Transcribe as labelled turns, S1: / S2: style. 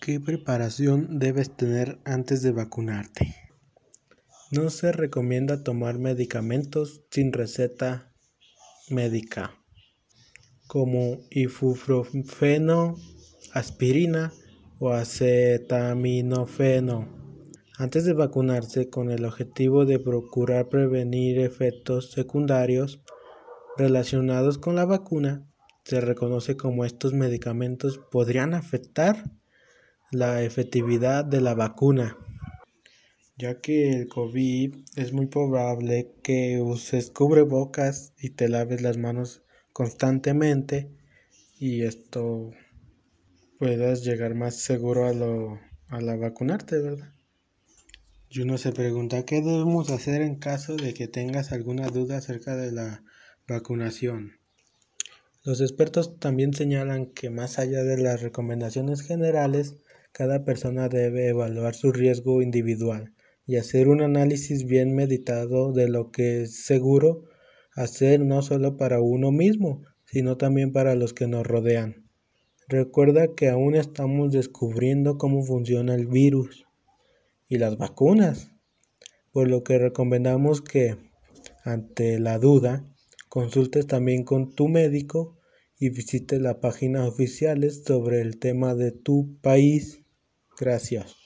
S1: ¿Qué preparación debes tener antes de vacunarte? No se recomienda tomar medicamentos sin receta médica, como ibuprofeno, aspirina o acetaminofeno, antes de vacunarse con el objetivo de procurar prevenir efectos secundarios relacionados con la vacuna. Se reconoce como estos medicamentos podrían afectar la efectividad de la vacuna, ya que el COVID es muy probable que uses cubrebocas y te laves las manos constantemente y esto puedas llegar más seguro a, lo, a la vacunarte, ¿verdad? Y uno se pregunta, ¿qué debemos hacer en caso de que tengas alguna duda acerca de la vacunación? Los expertos también señalan que más allá de las recomendaciones generales, cada persona debe evaluar su riesgo individual y hacer un análisis bien meditado de lo que es seguro hacer no solo para uno mismo, sino también para los que nos rodean. Recuerda que aún estamos descubriendo cómo funciona el virus y las vacunas, por lo que recomendamos que, ante la duda, consultes también con tu médico y visite las páginas oficiales sobre el tema de tu país. Gracias.